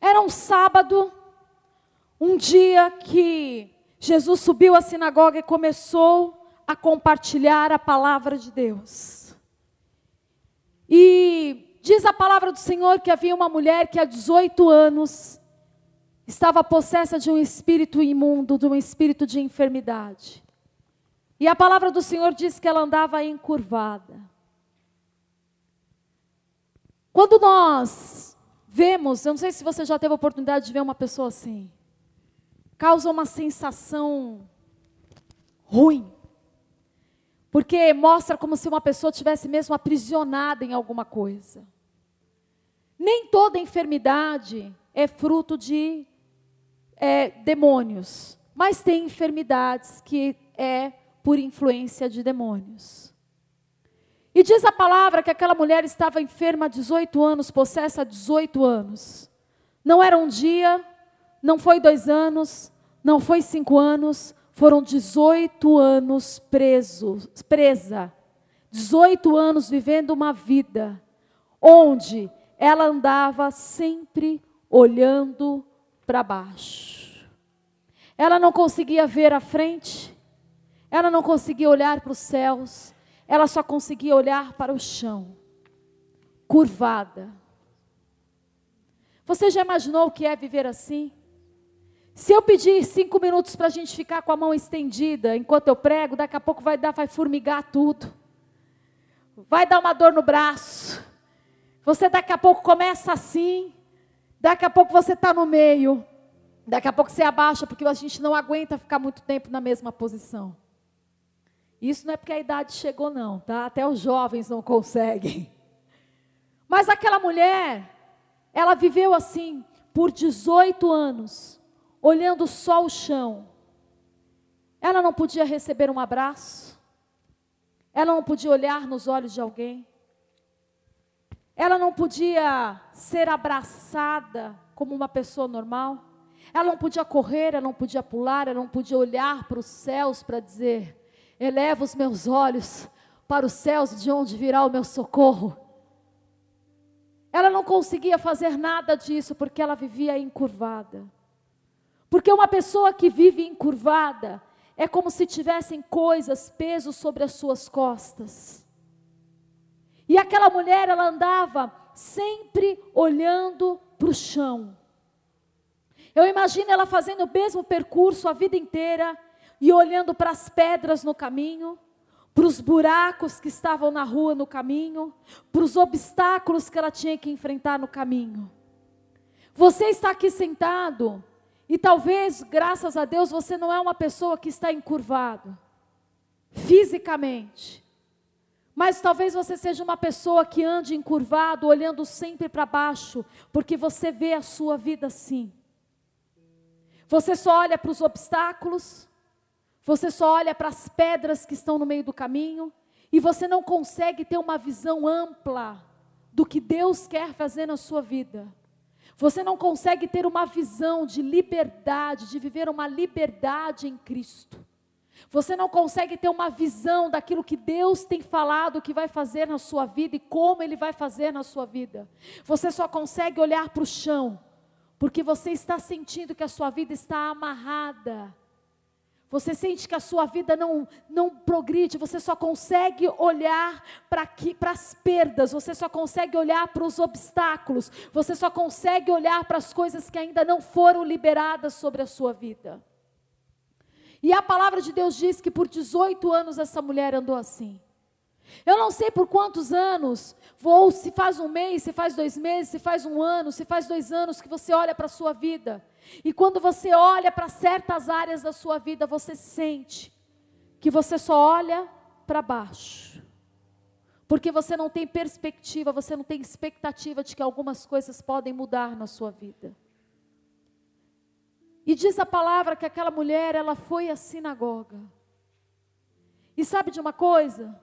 Era um sábado, um dia que Jesus subiu à sinagoga e começou a compartilhar a palavra de Deus. E diz a palavra do Senhor que havia uma mulher que há 18 anos estava possessa de um espírito imundo, de um espírito de enfermidade. E a palavra do Senhor diz que ela andava encurvada. Quando nós vemos, eu não sei se você já teve a oportunidade de ver uma pessoa assim, causa uma sensação ruim. Porque mostra como se uma pessoa tivesse mesmo aprisionada em alguma coisa. Nem toda enfermidade é fruto de é, demônios, mas tem enfermidades que é por influência de demônios. E diz a palavra que aquela mulher estava enferma há 18 anos, possessa há 18 anos. Não era um dia, não foi dois anos, não foi cinco anos, foram 18 anos presos, presa. 18 anos vivendo uma vida onde ela andava sempre olhando para baixo. Ela não conseguia ver a frente, ela não conseguia olhar para os céus, ela só conseguia olhar para o chão, curvada. Você já imaginou o que é viver assim? Se eu pedir cinco minutos para a gente ficar com a mão estendida enquanto eu prego, daqui a pouco vai dar, vai formigar tudo. Vai dar uma dor no braço. Você daqui a pouco começa assim, daqui a pouco você está no meio, daqui a pouco você abaixa, porque a gente não aguenta ficar muito tempo na mesma posição. Isso não é porque a idade chegou, não, tá? Até os jovens não conseguem. Mas aquela mulher, ela viveu assim por 18 anos olhando só o chão. Ela não podia receber um abraço. Ela não podia olhar nos olhos de alguém. Ela não podia ser abraçada como uma pessoa normal. Ela não podia correr, ela não podia pular, ela não podia olhar para os céus para dizer: eleva os meus olhos para os céus, de onde virá o meu socorro. Ela não conseguia fazer nada disso porque ela vivia encurvada. Porque uma pessoa que vive encurvada é como se tivessem coisas, pesos sobre as suas costas. E aquela mulher, ela andava sempre olhando para o chão. Eu imagino ela fazendo o mesmo percurso a vida inteira e olhando para as pedras no caminho, para os buracos que estavam na rua no caminho, para os obstáculos que ela tinha que enfrentar no caminho. Você está aqui sentado e talvez, graças a Deus, você não é uma pessoa que está encurvado fisicamente. Mas talvez você seja uma pessoa que ande encurvado, olhando sempre para baixo, porque você vê a sua vida assim. Você só olha para os obstáculos, você só olha para as pedras que estão no meio do caminho, e você não consegue ter uma visão ampla do que Deus quer fazer na sua vida. Você não consegue ter uma visão de liberdade, de viver uma liberdade em Cristo. Você não consegue ter uma visão daquilo que Deus tem falado que vai fazer na sua vida e como Ele vai fazer na sua vida. Você só consegue olhar para o chão, porque você está sentindo que a sua vida está amarrada você sente que a sua vida não, não progride, você só consegue olhar para as perdas, você só consegue olhar para os obstáculos, você só consegue olhar para as coisas que ainda não foram liberadas sobre a sua vida. E a palavra de Deus diz que por 18 anos essa mulher andou assim. Eu não sei por quantos anos, ou se faz um mês, se faz dois meses, se faz um ano, se faz dois anos que você olha para a sua vida. E quando você olha para certas áreas da sua vida, você sente que você só olha para baixo. Porque você não tem perspectiva, você não tem expectativa de que algumas coisas podem mudar na sua vida. E diz a palavra que aquela mulher, ela foi à sinagoga. E sabe de uma coisa?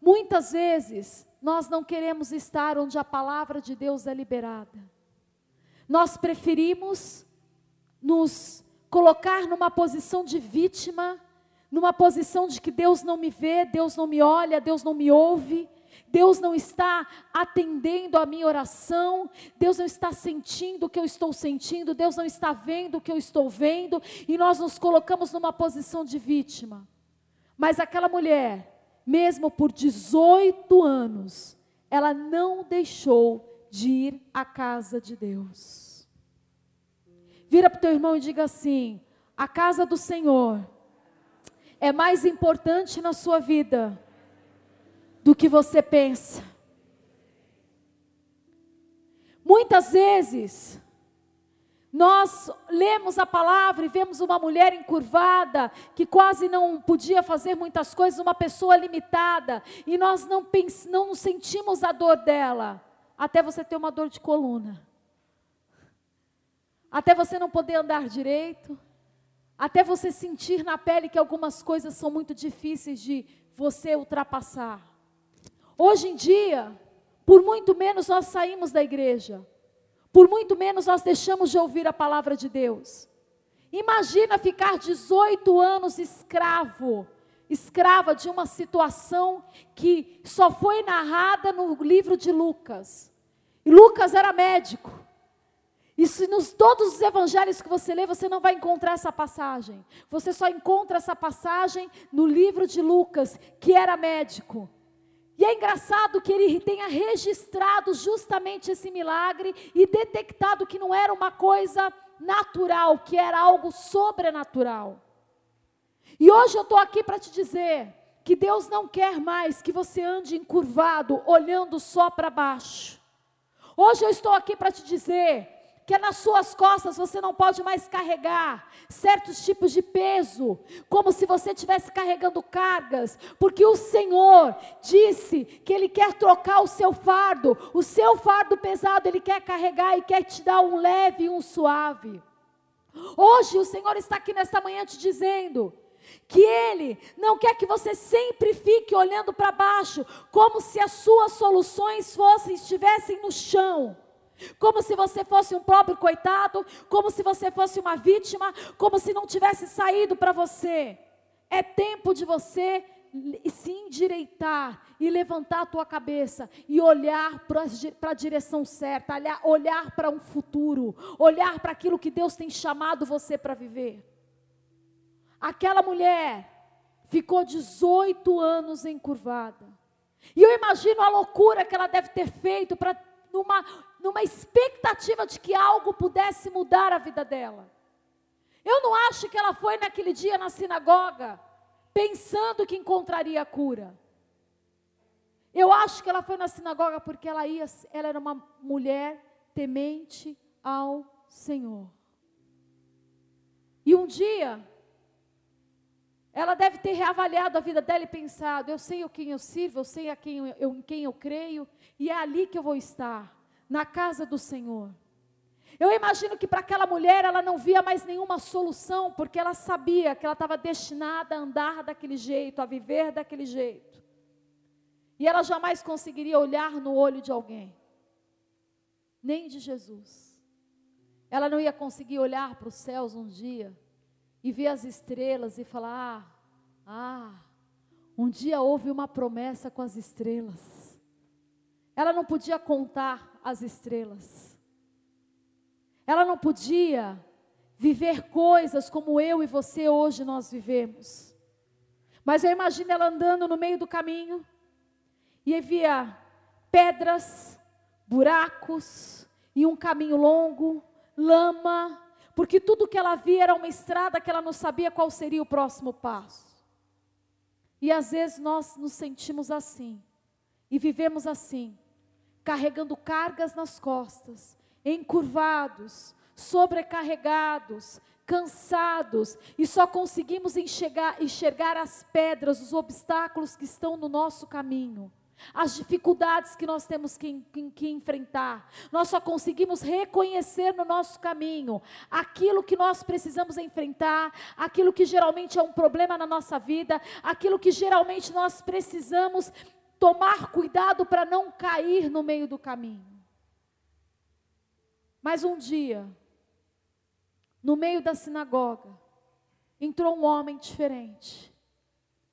Muitas vezes nós não queremos estar onde a palavra de Deus é liberada. nós preferimos nos colocar numa posição de vítima, numa posição de que Deus não me vê, Deus não me olha, Deus não me ouve, Deus não está atendendo a minha oração, Deus não está sentindo o que eu estou sentindo, Deus não está vendo o que eu estou vendo, e nós nos colocamos numa posição de vítima. Mas aquela mulher, mesmo por 18 anos, ela não deixou de ir à casa de Deus. Vira para o teu irmão e diga assim: a casa do Senhor é mais importante na sua vida do que você pensa. Muitas vezes, nós lemos a palavra e vemos uma mulher encurvada, que quase não podia fazer muitas coisas, uma pessoa limitada, e nós não, pens não sentimos a dor dela, até você ter uma dor de coluna, até você não poder andar direito, até você sentir na pele que algumas coisas são muito difíceis de você ultrapassar. Hoje em dia, por muito menos nós saímos da igreja, por muito menos nós deixamos de ouvir a palavra de Deus. Imagina ficar 18 anos escravo, escrava de uma situação que só foi narrada no livro de Lucas. E Lucas era médico. E se nos todos os evangelhos que você lê, você não vai encontrar essa passagem. Você só encontra essa passagem no livro de Lucas, que era médico. E é engraçado que ele tenha registrado justamente esse milagre e detectado que não era uma coisa natural, que era algo sobrenatural. E hoje eu estou aqui para te dizer que Deus não quer mais que você ande encurvado, olhando só para baixo. Hoje eu estou aqui para te dizer que nas suas costas você não pode mais carregar certos tipos de peso, como se você estivesse carregando cargas, porque o Senhor disse que Ele quer trocar o seu fardo, o seu fardo pesado Ele quer carregar e quer te dar um leve e um suave. Hoje o Senhor está aqui nesta manhã te dizendo que Ele não quer que você sempre fique olhando para baixo, como se as suas soluções fossem estivessem no chão como se você fosse um pobre coitado, como se você fosse uma vítima, como se não tivesse saído para você. É tempo de você se endireitar e levantar a tua cabeça e olhar para a direção certa, olhar para um futuro, olhar para aquilo que Deus tem chamado você para viver. Aquela mulher ficou 18 anos encurvada. E eu imagino a loucura que ela deve ter feito para numa, numa expectativa de que algo pudesse mudar a vida dela. Eu não acho que ela foi naquele dia na sinagoga pensando que encontraria a cura. Eu acho que ela foi na sinagoga porque ela ia, ela era uma mulher temente ao Senhor. E um dia ela deve ter reavaliado a vida dela e pensado: eu sei o quem eu sirvo, eu sei a quem eu, em quem eu creio, e é ali que eu vou estar, na casa do Senhor. Eu imagino que para aquela mulher ela não via mais nenhuma solução, porque ela sabia que ela estava destinada a andar daquele jeito, a viver daquele jeito. E ela jamais conseguiria olhar no olho de alguém, nem de Jesus. Ela não ia conseguir olhar para os céus um dia e ver as estrelas e falar: ah, ah, um dia houve uma promessa com as estrelas. Ela não podia contar as estrelas. Ela não podia viver coisas como eu e você hoje nós vivemos. Mas eu imagino ela andando no meio do caminho e via pedras, buracos e um caminho longo, lama, porque tudo que ela via era uma estrada que ela não sabia qual seria o próximo passo. E às vezes nós nos sentimos assim, e vivemos assim, carregando cargas nas costas, encurvados, sobrecarregados, cansados, e só conseguimos enxergar, enxergar as pedras, os obstáculos que estão no nosso caminho as dificuldades que nós temos que, que, que, enfrentar. Nós só conseguimos reconhecer no nosso caminho aquilo que nós precisamos enfrentar, aquilo que geralmente é um problema na nossa vida, aquilo que geralmente nós precisamos tomar cuidado para não cair no meio do caminho. Mas um dia, no meio da sinagoga, entrou um homem diferente.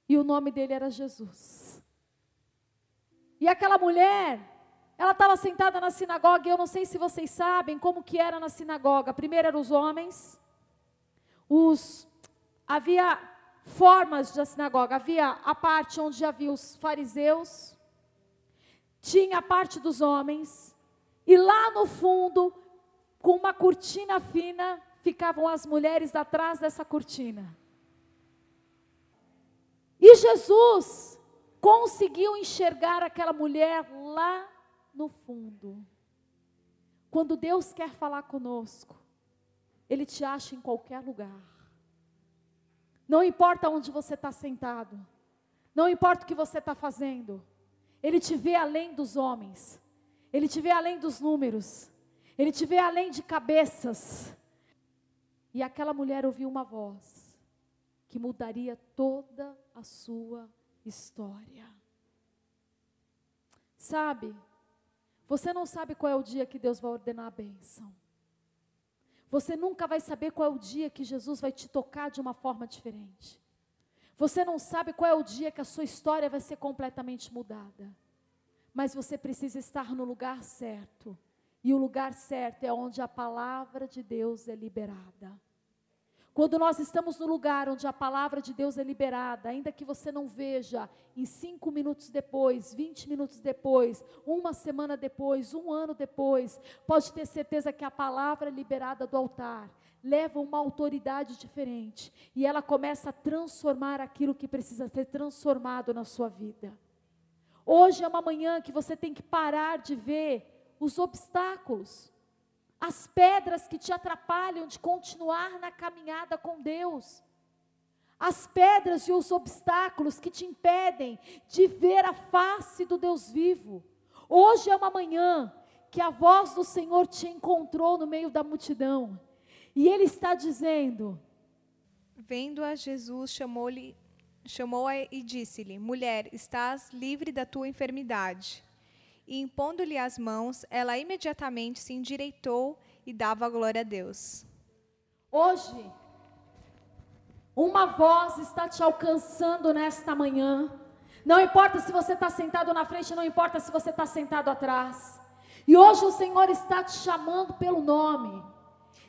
E o nome dele era Jesus. E aquela mulher, ela estava sentada na sinagoga, e eu não sei se vocês sabem como que era na sinagoga. Primeiro eram os homens, os havia formas da sinagoga, havia a parte onde havia os fariseus, tinha a parte dos homens, e lá no fundo, com uma cortina fina, ficavam as mulheres atrás dessa cortina. E Jesus conseguiu enxergar aquela mulher lá no fundo. Quando Deus quer falar conosco, Ele te acha em qualquer lugar. Não importa onde você está sentado, não importa o que você está fazendo, Ele te vê além dos homens, Ele te vê além dos números, Ele te vê além de cabeças. E aquela mulher ouviu uma voz que mudaria toda a sua história. Sabe, você não sabe qual é o dia que Deus vai ordenar a bênção. Você nunca vai saber qual é o dia que Jesus vai te tocar de uma forma diferente. Você não sabe qual é o dia que a sua história vai ser completamente mudada. Mas você precisa estar no lugar certo. E o lugar certo é onde a palavra de Deus é liberada. Quando nós estamos no lugar onde a palavra de Deus é liberada, ainda que você não veja em cinco minutos depois, vinte minutos depois, uma semana depois, um ano depois, pode ter certeza que a palavra liberada do altar leva uma autoridade diferente e ela começa a transformar aquilo que precisa ser transformado na sua vida. Hoje é uma manhã que você tem que parar de ver os obstáculos as pedras que te atrapalham de continuar na caminhada com Deus, as pedras e os obstáculos que te impedem de ver a face do Deus vivo. Hoje é uma manhã que a voz do Senhor te encontrou no meio da multidão, e Ele está dizendo: Vendo a Jesus, chamou-lhe, chamou-a e disse-lhe: Mulher, estás livre da tua enfermidade e impondo-lhe as mãos, ela imediatamente se endireitou e dava glória a Deus. Hoje, uma voz está te alcançando nesta manhã. Não importa se você está sentado na frente, não importa se você está sentado atrás. E hoje o Senhor está te chamando pelo nome.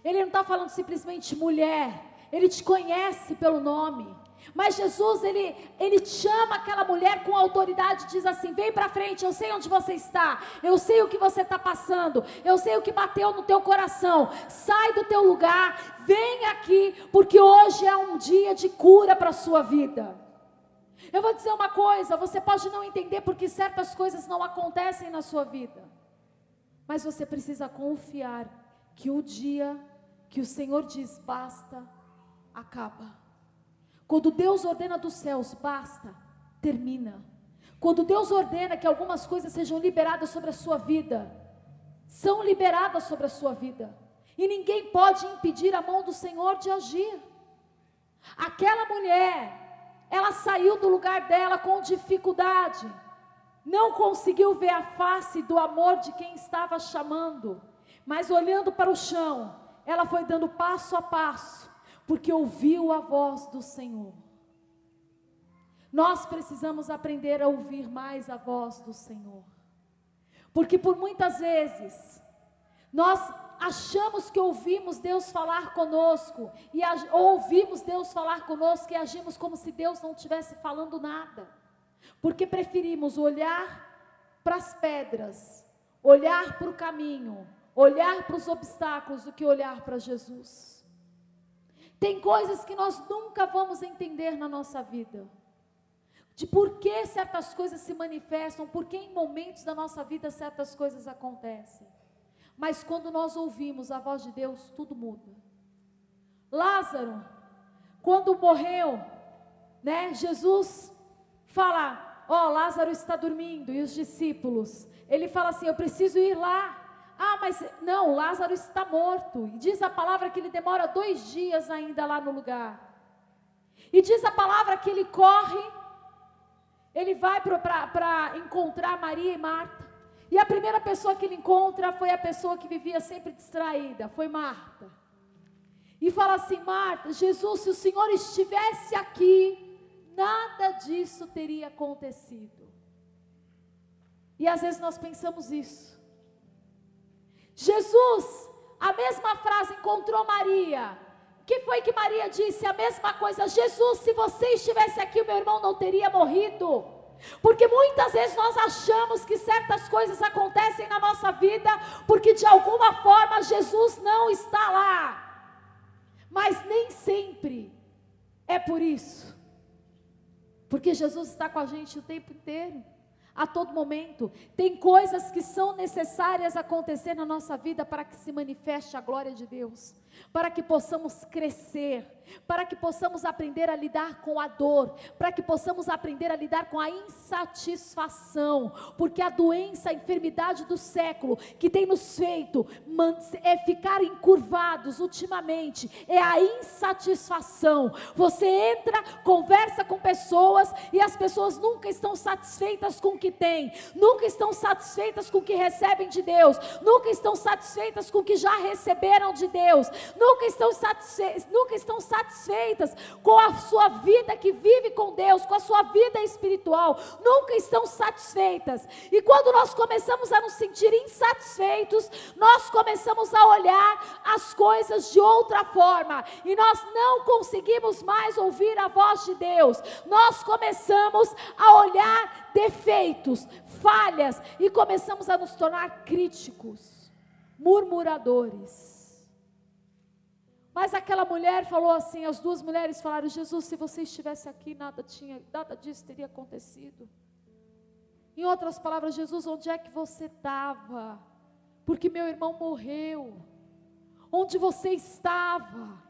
Ele não está falando simplesmente mulher, Ele te conhece pelo nome. Mas Jesus, ele, ele chama aquela mulher com autoridade e diz assim: vem para frente, eu sei onde você está, eu sei o que você está passando, eu sei o que bateu no teu coração. Sai do teu lugar, vem aqui, porque hoje é um dia de cura para a sua vida. Eu vou dizer uma coisa: você pode não entender porque certas coisas não acontecem na sua vida, mas você precisa confiar que o dia que o Senhor diz basta, acaba. Quando Deus ordena dos céus, basta, termina. Quando Deus ordena que algumas coisas sejam liberadas sobre a sua vida, são liberadas sobre a sua vida. E ninguém pode impedir a mão do Senhor de agir. Aquela mulher, ela saiu do lugar dela com dificuldade, não conseguiu ver a face do amor de quem estava chamando, mas olhando para o chão, ela foi dando passo a passo, porque ouviu a voz do Senhor. Nós precisamos aprender a ouvir mais a voz do Senhor. Porque por muitas vezes nós achamos que ouvimos Deus falar conosco e ouvimos Deus falar conosco e agimos como se Deus não estivesse falando nada. Porque preferimos olhar para as pedras, olhar para o caminho, olhar para os obstáculos do que olhar para Jesus. Tem coisas que nós nunca vamos entender na nossa vida. De por que certas coisas se manifestam, por que em momentos da nossa vida certas coisas acontecem. Mas quando nós ouvimos a voz de Deus, tudo muda. Lázaro, quando morreu, né, Jesus fala: Ó, oh, Lázaro está dormindo, e os discípulos, ele fala assim: Eu preciso ir lá ah, mas não, Lázaro está morto. E diz a palavra que ele demora dois dias ainda lá no lugar. E diz a palavra que ele corre, ele vai para encontrar Maria e Marta. E a primeira pessoa que ele encontra foi a pessoa que vivia sempre distraída, foi Marta. E fala assim: Marta, Jesus, se o Senhor estivesse aqui, nada disso teria acontecido. E às vezes nós pensamos isso. Jesus, a mesma frase encontrou Maria. O que foi que Maria disse? A mesma coisa. Jesus, se você estivesse aqui, meu irmão não teria morrido. Porque muitas vezes nós achamos que certas coisas acontecem na nossa vida porque de alguma forma Jesus não está lá. Mas nem sempre é por isso. Porque Jesus está com a gente o tempo inteiro a todo momento. Tem coisas que são necessárias acontecer na nossa vida para que se manifeste a glória de Deus para que possamos crescer, para que possamos aprender a lidar com a dor, para que possamos aprender a lidar com a insatisfação, porque a doença, a enfermidade do século que tem nos feito é ficar encurvados ultimamente, é a insatisfação. Você entra, conversa com pessoas e as pessoas nunca estão satisfeitas com o que têm, nunca estão satisfeitas com o que recebem de Deus, nunca estão satisfeitas com o que já receberam de Deus nunca estão, satisfeitas, nunca estão satisfeitas com a sua vida que vive com Deus, com a sua vida espiritual, nunca estão satisfeitas. E quando nós começamos a nos sentir insatisfeitos, nós começamos a olhar as coisas de outra forma, e nós não conseguimos mais ouvir a voz de Deus, nós começamos a olhar defeitos, falhas, e começamos a nos tornar críticos, murmuradores. Mas aquela mulher falou assim, as duas mulheres falaram: Jesus, se você estivesse aqui, nada tinha, nada disso teria acontecido. Em outras palavras, Jesus, onde é que você estava? Porque meu irmão morreu. Onde você estava?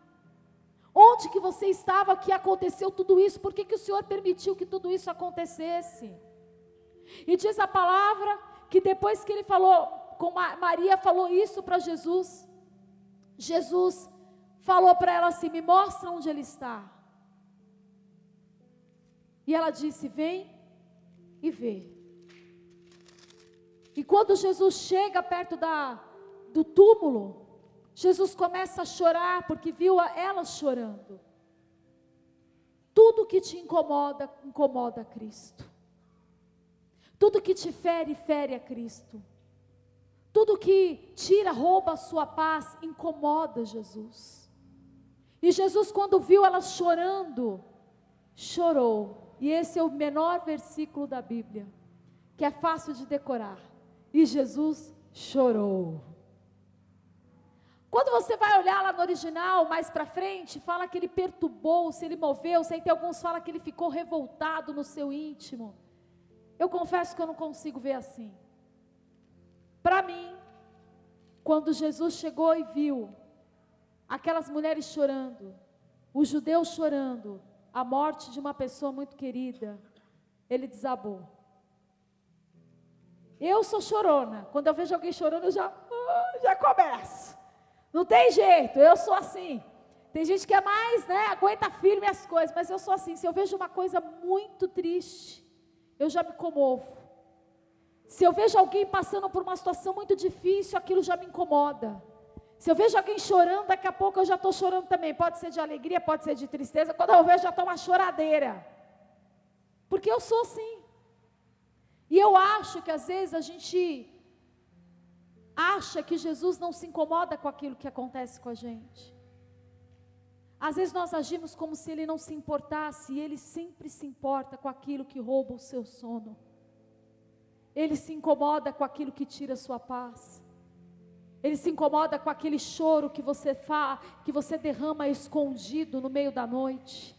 Onde que você estava que aconteceu tudo isso? Por que, que o Senhor permitiu que tudo isso acontecesse? E diz a palavra que depois que ele falou, com Maria falou isso para Jesus, Jesus falou para ela assim: Me mostra onde ele está. E ela disse: Vem e vê. E quando Jesus chega perto da, do túmulo, Jesus começa a chorar porque viu ela chorando. Tudo que te incomoda, incomoda a Cristo. Tudo que te fere, fere a Cristo. Tudo que tira, rouba a sua paz, incomoda Jesus. E Jesus, quando viu ela chorando, chorou. E esse é o menor versículo da Bíblia, que é fácil de decorar. E Jesus chorou. Quando você vai olhar lá no original, mais para frente, fala que ele perturbou-se, ele moveu-se, tem alguns fala que ele ficou revoltado no seu íntimo. Eu confesso que eu não consigo ver assim. Para mim, quando Jesus chegou e viu aquelas mulheres chorando, os judeus chorando, a morte de uma pessoa muito querida, ele desabou. Eu sou chorona. Quando eu vejo alguém chorando, eu já, ah, já começo. Não tem jeito, eu sou assim. Tem gente que é mais, né, aguenta firme as coisas, mas eu sou assim. Se eu vejo uma coisa muito triste, eu já me comovo. Se eu vejo alguém passando por uma situação muito difícil, aquilo já me incomoda. Se eu vejo alguém chorando, daqui a pouco eu já estou chorando também. Pode ser de alegria, pode ser de tristeza. Quando eu vejo, já estou uma choradeira. Porque eu sou assim. E eu acho que às vezes a gente acha que Jesus não se incomoda com aquilo que acontece com a gente. Às vezes nós agimos como se ele não se importasse, e ele sempre se importa com aquilo que rouba o seu sono. Ele se incomoda com aquilo que tira a sua paz. Ele se incomoda com aquele choro que você faz, que você derrama escondido no meio da noite.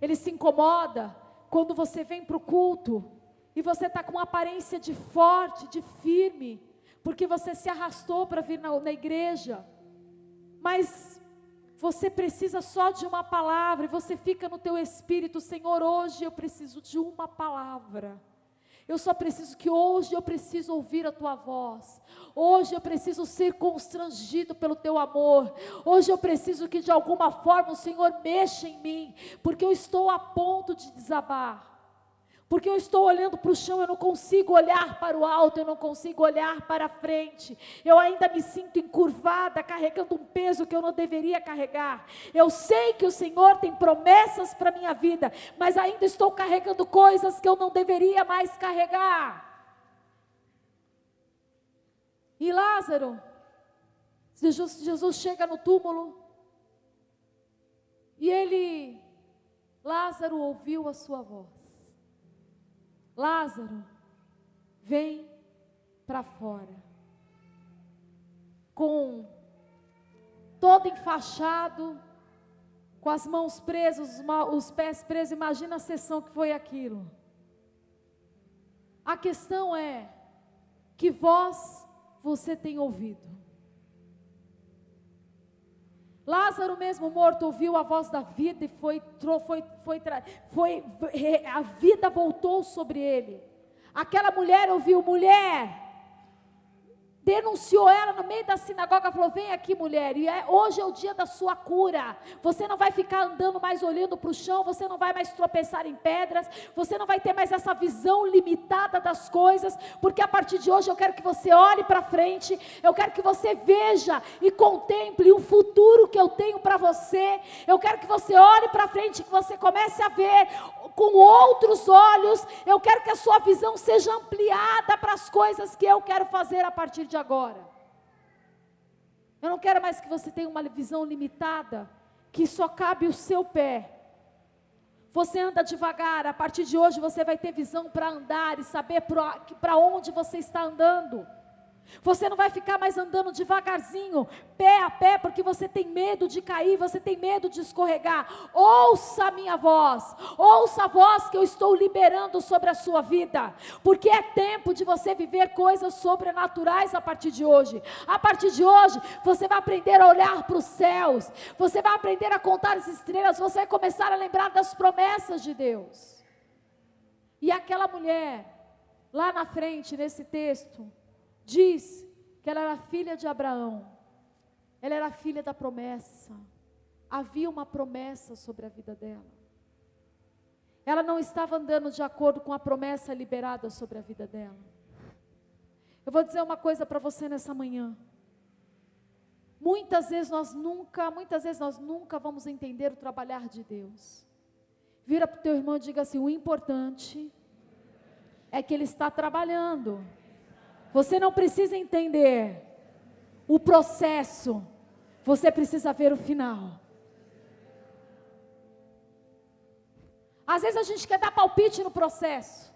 Ele se incomoda quando você vem para o culto e você está com uma aparência de forte, de firme, porque você se arrastou para vir na, na igreja, mas você precisa só de uma palavra e você fica no teu espírito, Senhor, hoje eu preciso de uma palavra. Eu só preciso que hoje eu preciso ouvir a tua voz. Hoje eu preciso ser constrangido pelo teu amor. Hoje eu preciso que de alguma forma o Senhor mexa em mim, porque eu estou a ponto de desabar. Porque eu estou olhando para o chão, eu não consigo olhar para o alto, eu não consigo olhar para frente. Eu ainda me sinto encurvada, carregando um peso que eu não deveria carregar. Eu sei que o Senhor tem promessas para minha vida, mas ainda estou carregando coisas que eu não deveria mais carregar. E Lázaro, Jesus, Jesus chega no túmulo e ele, Lázaro ouviu a sua voz. Lázaro, vem para fora. Com todo enfaixado, com as mãos presas, os pés presos, imagina a sessão que foi aquilo. A questão é: que voz você tem ouvido? Lázaro, mesmo morto, ouviu a voz da vida e foi, foi, foi, foi, a vida voltou sobre ele. Aquela mulher ouviu: mulher, denunciou ela no meio da sinagoga, falou: Vem aqui, mulher, e é, hoje é o dia da sua cura. Você não vai ficar andando mais olhando para o chão, você não vai mais tropeçar em pedras, você não vai ter mais essa visão limitada das coisas, porque a partir de hoje eu quero que você olhe para frente, eu quero que você veja e contemple o futuro que eu tenho para você. Eu quero que você olhe para frente, que você comece a ver com outros olhos. Eu quero que a sua visão seja ampliada para as coisas que eu quero fazer a partir de agora. Eu não quero mais que você tenha uma visão limitada, que só cabe o seu pé. Você anda devagar, a partir de hoje você vai ter visão para andar e saber para onde você está andando. Você não vai ficar mais andando devagarzinho, pé a pé, porque você tem medo de cair, você tem medo de escorregar. Ouça a minha voz, ouça a voz que eu estou liberando sobre a sua vida, porque é tempo de você viver coisas sobrenaturais a partir de hoje. A partir de hoje, você vai aprender a olhar para os céus, você vai aprender a contar as estrelas, você vai começar a lembrar das promessas de Deus. E aquela mulher, lá na frente, nesse texto, diz que ela era filha de Abraão, ela era filha da promessa, havia uma promessa sobre a vida dela. Ela não estava andando de acordo com a promessa liberada sobre a vida dela. Eu vou dizer uma coisa para você nessa manhã. Muitas vezes nós nunca, muitas vezes nós nunca vamos entender o trabalhar de Deus. Vira para o teu irmão e diga assim: o importante é que ele está trabalhando. Você não precisa entender o processo, você precisa ver o final. Às vezes a gente quer dar palpite no processo.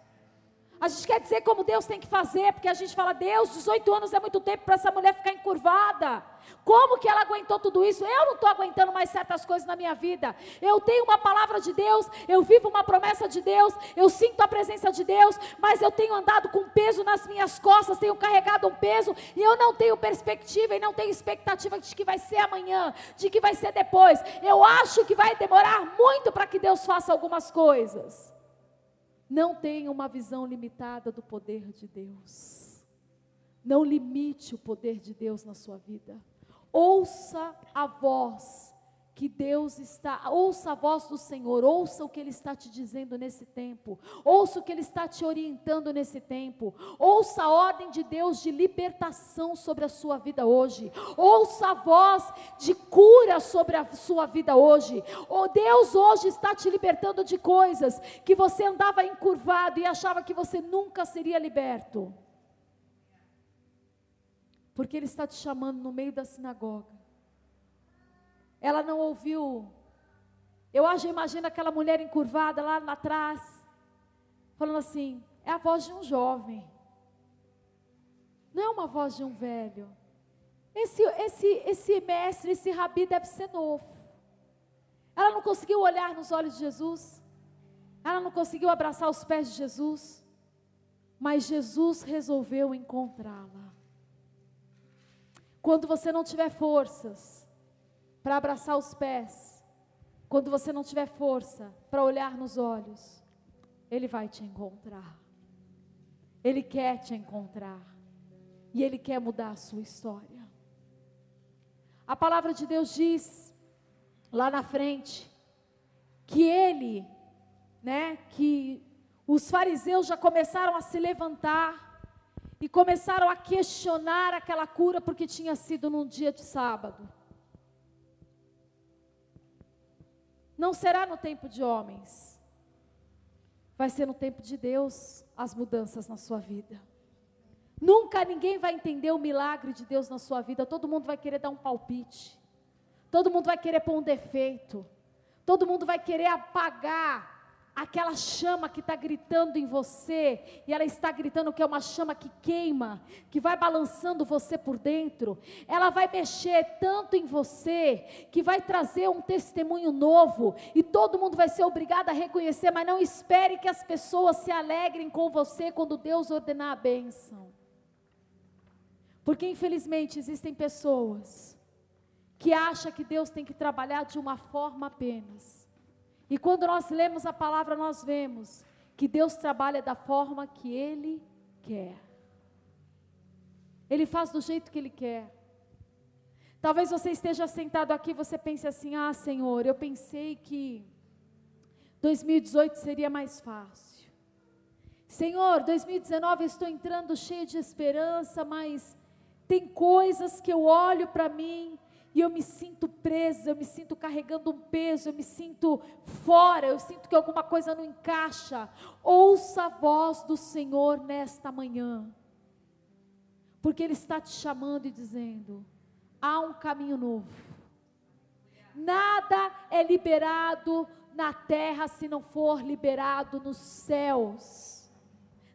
A gente quer dizer como Deus tem que fazer, porque a gente fala, Deus, 18 anos é muito tempo para essa mulher ficar encurvada. Como que ela aguentou tudo isso? Eu não estou aguentando mais certas coisas na minha vida. Eu tenho uma palavra de Deus, eu vivo uma promessa de Deus, eu sinto a presença de Deus, mas eu tenho andado com peso nas minhas costas, tenho carregado um peso e eu não tenho perspectiva e não tenho expectativa de que vai ser amanhã, de que vai ser depois. Eu acho que vai demorar muito para que Deus faça algumas coisas. Não tenha uma visão limitada do poder de Deus. Não limite o poder de Deus na sua vida. Ouça a voz que Deus está, ouça a voz do Senhor, ouça o que Ele está te dizendo nesse tempo, ouça o que Ele está te orientando nesse tempo, ouça a ordem de Deus de libertação sobre a sua vida hoje, ouça a voz de cura sobre a sua vida hoje. O Deus hoje está te libertando de coisas que você andava encurvado e achava que você nunca seria liberto porque Ele está te chamando no meio da sinagoga. Ela não ouviu. Eu acho, imagino aquela mulher encurvada lá atrás, falando assim: é a voz de um jovem, não é uma voz de um velho. Esse, esse, esse mestre, esse rabi deve ser novo. Ela não conseguiu olhar nos olhos de Jesus, ela não conseguiu abraçar os pés de Jesus, mas Jesus resolveu encontrá-la. Quando você não tiver forças para abraçar os pés, quando você não tiver força para olhar nos olhos, Ele vai te encontrar. Ele quer te encontrar. E Ele quer mudar a sua história. A palavra de Deus diz, lá na frente, que Ele, né, que os fariseus já começaram a se levantar e começaram a questionar aquela cura porque tinha sido num dia de sábado. Não será no tempo de homens, vai ser no tempo de Deus as mudanças na sua vida. Nunca ninguém vai entender o milagre de Deus na sua vida, todo mundo vai querer dar um palpite, todo mundo vai querer pôr um defeito, todo mundo vai querer apagar aquela chama que está gritando em você, e ela está gritando que é uma chama que queima, que vai balançando você por dentro, ela vai mexer tanto em você, que vai trazer um testemunho novo, e todo mundo vai ser obrigado a reconhecer, mas não espere que as pessoas se alegrem com você quando Deus ordenar a bênção. Porque infelizmente existem pessoas que acham que Deus tem que trabalhar de uma forma apenas e quando nós lemos a palavra, nós vemos que Deus trabalha da forma que Ele quer. Ele faz do jeito que Ele quer. Talvez você esteja sentado aqui e você pense assim: ah, Senhor, eu pensei que 2018 seria mais fácil. Senhor, 2019 eu estou entrando cheio de esperança, mas tem coisas que eu olho para mim e eu me sinto presa, eu me sinto carregando um peso, eu me sinto fora, eu sinto que alguma coisa não encaixa. Ouça a voz do Senhor nesta manhã, porque Ele está te chamando e dizendo: há um caminho novo. Nada é liberado na terra se não for liberado nos céus.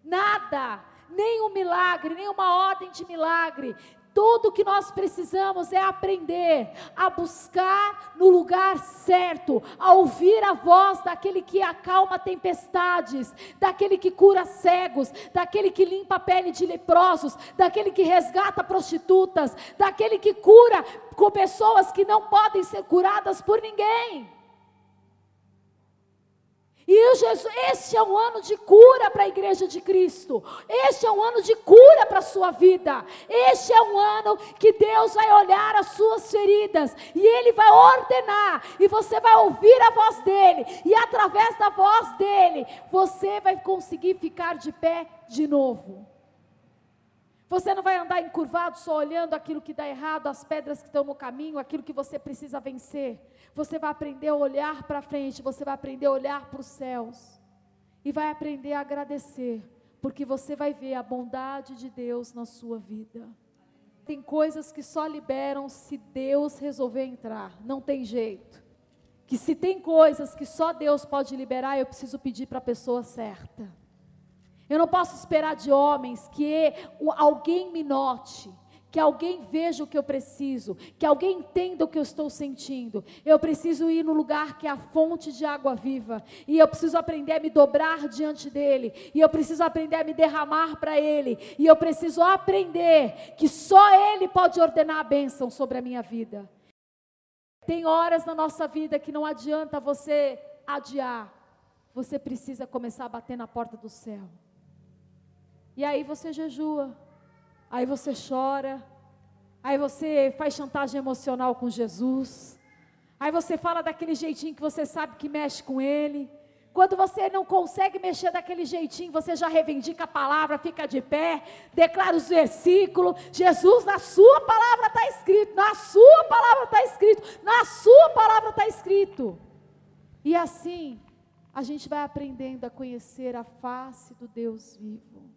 Nada, nem um milagre, nem uma ordem de milagre tudo que nós precisamos é aprender a buscar no lugar certo, a ouvir a voz daquele que acalma tempestades, daquele que cura cegos, daquele que limpa a pele de leprosos, daquele que resgata prostitutas, daquele que cura com pessoas que não podem ser curadas por ninguém. E Jesus, este é um ano de cura para a igreja de Cristo. Este é um ano de cura para a sua vida. Este é um ano que Deus vai olhar as suas feridas e Ele vai ordenar. E você vai ouvir a voz dele. E através da voz dele, você vai conseguir ficar de pé de novo. Você não vai andar encurvado só olhando aquilo que dá errado, as pedras que estão no caminho, aquilo que você precisa vencer. Você vai aprender a olhar para frente, você vai aprender a olhar para os céus. E vai aprender a agradecer, porque você vai ver a bondade de Deus na sua vida. Tem coisas que só liberam se Deus resolver entrar, não tem jeito. Que se tem coisas que só Deus pode liberar, eu preciso pedir para a pessoa certa. Eu não posso esperar de homens que alguém me note, que alguém veja o que eu preciso, que alguém entenda o que eu estou sentindo. Eu preciso ir no lugar que é a fonte de água viva, e eu preciso aprender a me dobrar diante dele, e eu preciso aprender a me derramar para ele, e eu preciso aprender que só ele pode ordenar a bênção sobre a minha vida. Tem horas na nossa vida que não adianta você adiar, você precisa começar a bater na porta do céu. E aí você jejua, aí você chora, aí você faz chantagem emocional com Jesus, aí você fala daquele jeitinho que você sabe que mexe com Ele. Quando você não consegue mexer daquele jeitinho, você já reivindica a palavra, fica de pé, declara os versículos. Jesus, na sua palavra está escrito, na sua palavra está escrito, na sua palavra está escrito. E assim, a gente vai aprendendo a conhecer a face do Deus vivo.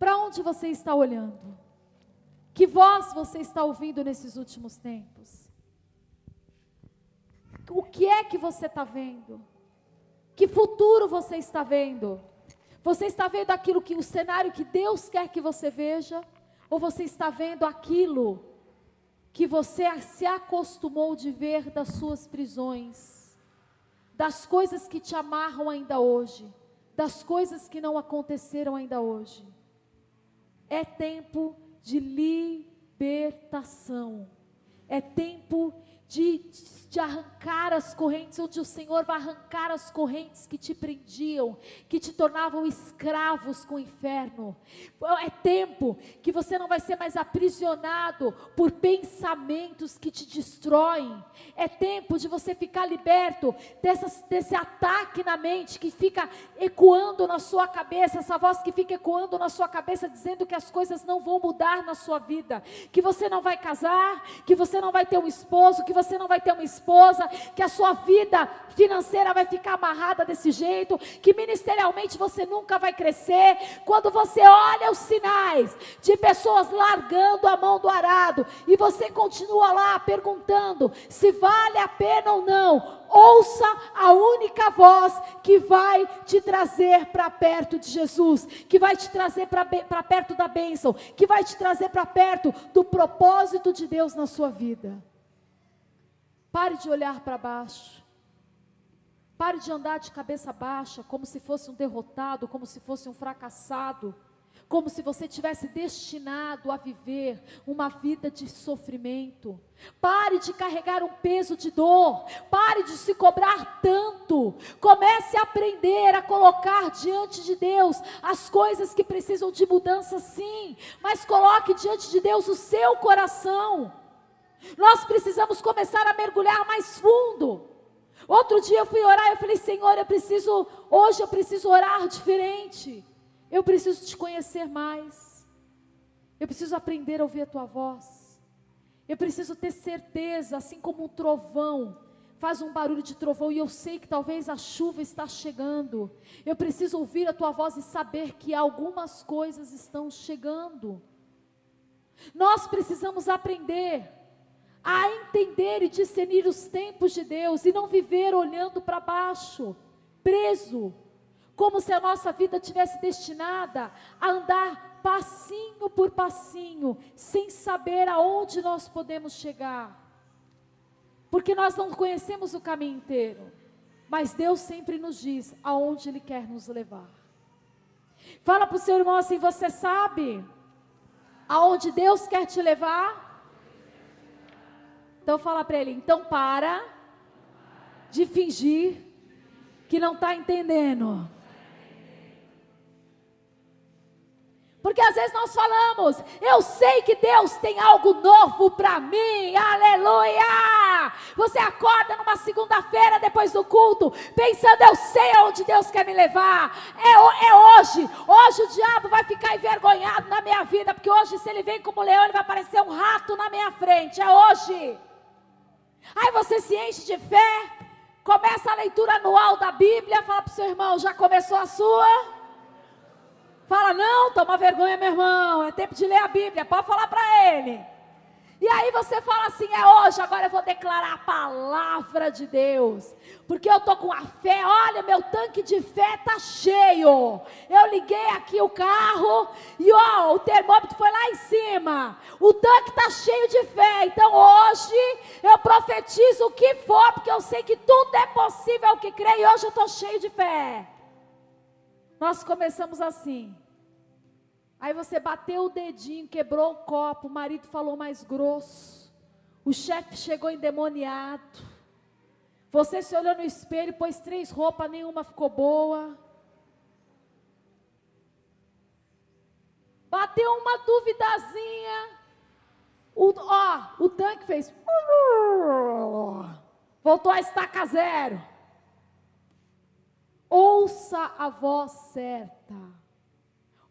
Para onde você está olhando? Que voz você está ouvindo nesses últimos tempos? O que é que você está vendo? Que futuro você está vendo? Você está vendo aquilo que o cenário que Deus quer que você veja? Ou você está vendo aquilo que você se acostumou de ver das suas prisões, das coisas que te amarram ainda hoje, das coisas que não aconteceram ainda hoje? É tempo de libertação. É tempo de, de arrancar as correntes, onde o Senhor vai arrancar as correntes que te prendiam, que te tornavam escravos com o inferno. É tempo que você não vai ser mais aprisionado por pensamentos que te destroem. É tempo de você ficar liberto dessas, desse ataque na mente que fica ecoando na sua cabeça, essa voz que fica ecoando na sua cabeça, dizendo que as coisas não vão mudar na sua vida, que você não vai casar, que você não vai ter um esposo, que você não vai ter uma esposa, que a sua vida financeira vai ficar amarrada desse jeito, que ministerialmente você nunca vai crescer. Quando você olha os sinais de pessoas largando a mão do arado e você continua lá perguntando se vale a pena ou não, ouça a única voz que vai te trazer para perto de Jesus, que vai te trazer para perto da bênção, que vai te trazer para perto do propósito de Deus na sua vida. Pare de olhar para baixo. Pare de andar de cabeça baixa, como se fosse um derrotado, como se fosse um fracassado, como se você tivesse destinado a viver uma vida de sofrimento. Pare de carregar um peso de dor, pare de se cobrar tanto. Comece a aprender a colocar diante de Deus as coisas que precisam de mudança, sim, mas coloque diante de Deus o seu coração. Nós precisamos começar a mergulhar mais fundo. Outro dia eu fui orar e eu falei, Senhor, eu preciso, hoje eu preciso orar diferente. Eu preciso te conhecer mais. Eu preciso aprender a ouvir a tua voz. Eu preciso ter certeza, assim como um trovão faz um barulho de trovão e eu sei que talvez a chuva está chegando. Eu preciso ouvir a tua voz e saber que algumas coisas estão chegando. Nós precisamos aprender a entender e discernir os tempos de Deus e não viver olhando para baixo, preso, como se a nossa vida tivesse destinada a andar passinho por passinho, sem saber aonde nós podemos chegar. Porque nós não conhecemos o caminho inteiro, mas Deus sempre nos diz aonde Ele quer nos levar. Fala para o seu irmão assim: você sabe aonde Deus quer te levar? Então fala para ele, então para de fingir que não está entendendo. Porque às vezes nós falamos, eu sei que Deus tem algo novo para mim, aleluia! Você acorda numa segunda-feira depois do culto, pensando, eu sei aonde Deus quer me levar, é, é hoje, hoje o diabo vai ficar envergonhado na minha vida, porque hoje se ele vem como leão, ele vai parecer um rato na minha frente, é hoje. Aí você se enche de fé, começa a leitura anual da Bíblia, fala para o seu irmão, já começou a sua? Fala, não, toma vergonha, meu irmão, é tempo de ler a Bíblia, pode falar para ele. E aí você fala assim: é hoje, agora eu vou declarar a palavra de Deus. Porque eu estou com a fé, olha, meu tanque de fé está cheio. Eu liguei aqui o carro e ó, o termômetro foi lá em cima. O tanque está cheio de fé. Então hoje eu profetizo o que for, porque eu sei que tudo é possível que crê, e hoje eu estou cheio de fé. Nós começamos assim. Aí você bateu o dedinho, quebrou o copo, o marido falou mais grosso. O chefe chegou endemoniado. Você se olhou no espelho, pôs três roupas, nenhuma ficou boa. Bateu uma duvidazinha. O, ó, o tanque fez. Voltou a estaca zero. Ouça a voz certa.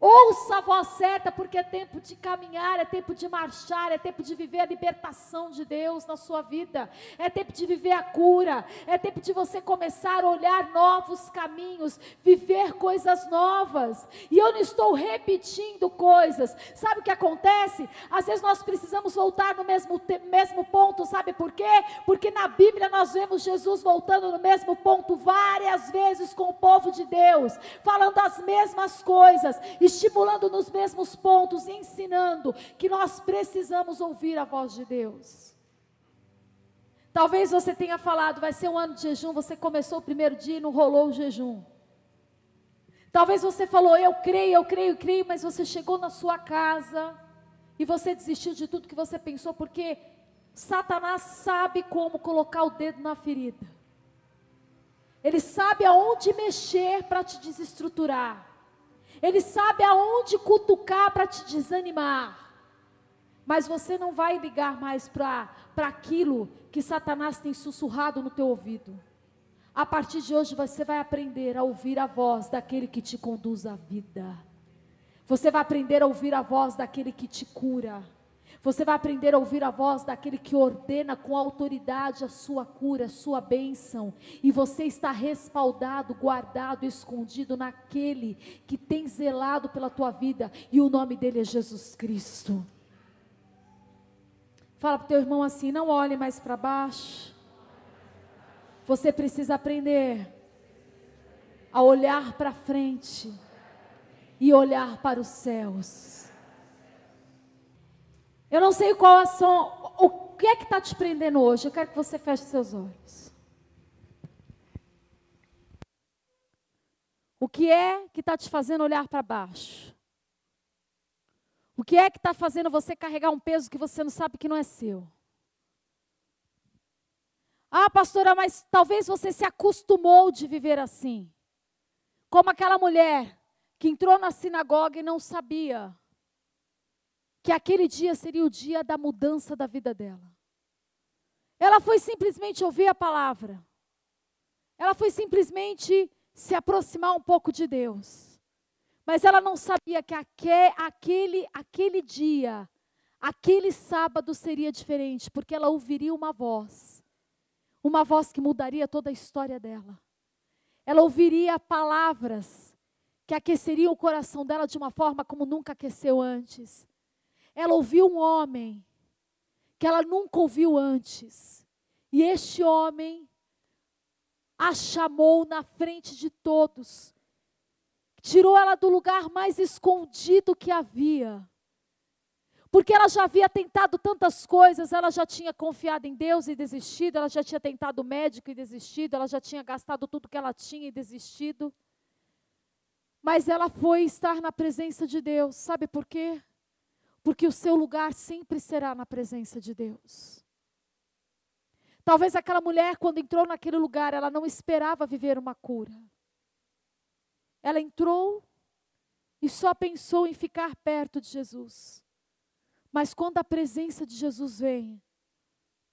Ouça a voz certa, porque é tempo de caminhar, é tempo de marchar, é tempo de viver a libertação de Deus na sua vida, é tempo de viver a cura, é tempo de você começar a olhar novos caminhos, viver coisas novas. E eu não estou repetindo coisas, sabe o que acontece? Às vezes nós precisamos voltar no mesmo, mesmo ponto, sabe por quê? Porque na Bíblia nós vemos Jesus voltando no mesmo ponto várias vezes com o povo de Deus, falando as mesmas coisas. E estimulando nos mesmos pontos, ensinando que nós precisamos ouvir a voz de Deus. Talvez você tenha falado, vai ser um ano de jejum, você começou o primeiro dia e não rolou o jejum. Talvez você falou, eu creio, eu creio, eu creio, mas você chegou na sua casa e você desistiu de tudo que você pensou, porque Satanás sabe como colocar o dedo na ferida. Ele sabe aonde mexer para te desestruturar. Ele sabe aonde cutucar para te desanimar. Mas você não vai ligar mais para aquilo que Satanás tem sussurrado no teu ouvido. A partir de hoje você vai aprender a ouvir a voz daquele que te conduz à vida. Você vai aprender a ouvir a voz daquele que te cura. Você vai aprender a ouvir a voz daquele que ordena com autoridade a sua cura, a sua bênção. E você está respaldado, guardado, escondido naquele que tem zelado pela tua vida. E o nome dele é Jesus Cristo. Fala para o teu irmão assim: não olhe mais para baixo. Você precisa aprender a olhar para frente e olhar para os céus. Eu não sei qual são, o que é que está te prendendo hoje. Eu quero que você feche seus olhos. O que é que está te fazendo olhar para baixo? O que é que está fazendo você carregar um peso que você não sabe que não é seu? Ah, pastora, mas talvez você se acostumou de viver assim. Como aquela mulher que entrou na sinagoga e não sabia que aquele dia seria o dia da mudança da vida dela. Ela foi simplesmente ouvir a palavra. Ela foi simplesmente se aproximar um pouco de Deus. Mas ela não sabia que aquele, aquele dia, aquele sábado seria diferente, porque ela ouviria uma voz. Uma voz que mudaria toda a história dela. Ela ouviria palavras que aqueceriam o coração dela de uma forma como nunca aqueceu antes ela ouviu um homem que ela nunca ouviu antes. E este homem a chamou na frente de todos, tirou ela do lugar mais escondido que havia. Porque ela já havia tentado tantas coisas, ela já tinha confiado em Deus e desistido, ela já tinha tentado médico e desistido, ela já tinha gastado tudo que ela tinha e desistido. Mas ela foi estar na presença de Deus, sabe por quê? Porque o seu lugar sempre será na presença de Deus. Talvez aquela mulher, quando entrou naquele lugar, ela não esperava viver uma cura. Ela entrou e só pensou em ficar perto de Jesus. Mas quando a presença de Jesus vem,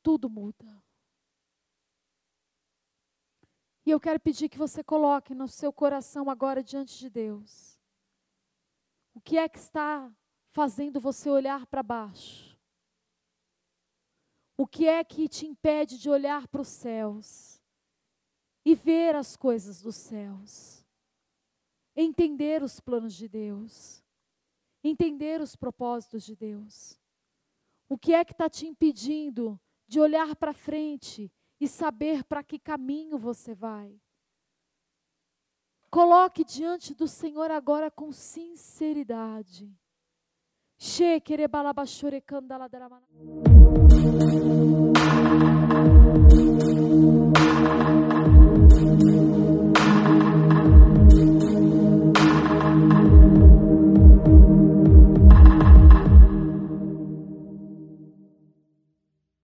tudo muda. E eu quero pedir que você coloque no seu coração agora diante de Deus. O que é que está fazendo você olhar para baixo? O que é que te impede de olhar para os céus e ver as coisas dos céus? Entender os planos de Deus, entender os propósitos de Deus. O que é que está te impedindo de olhar para frente e saber para que caminho você vai? Coloque diante do Senhor agora com sinceridade. She daramana.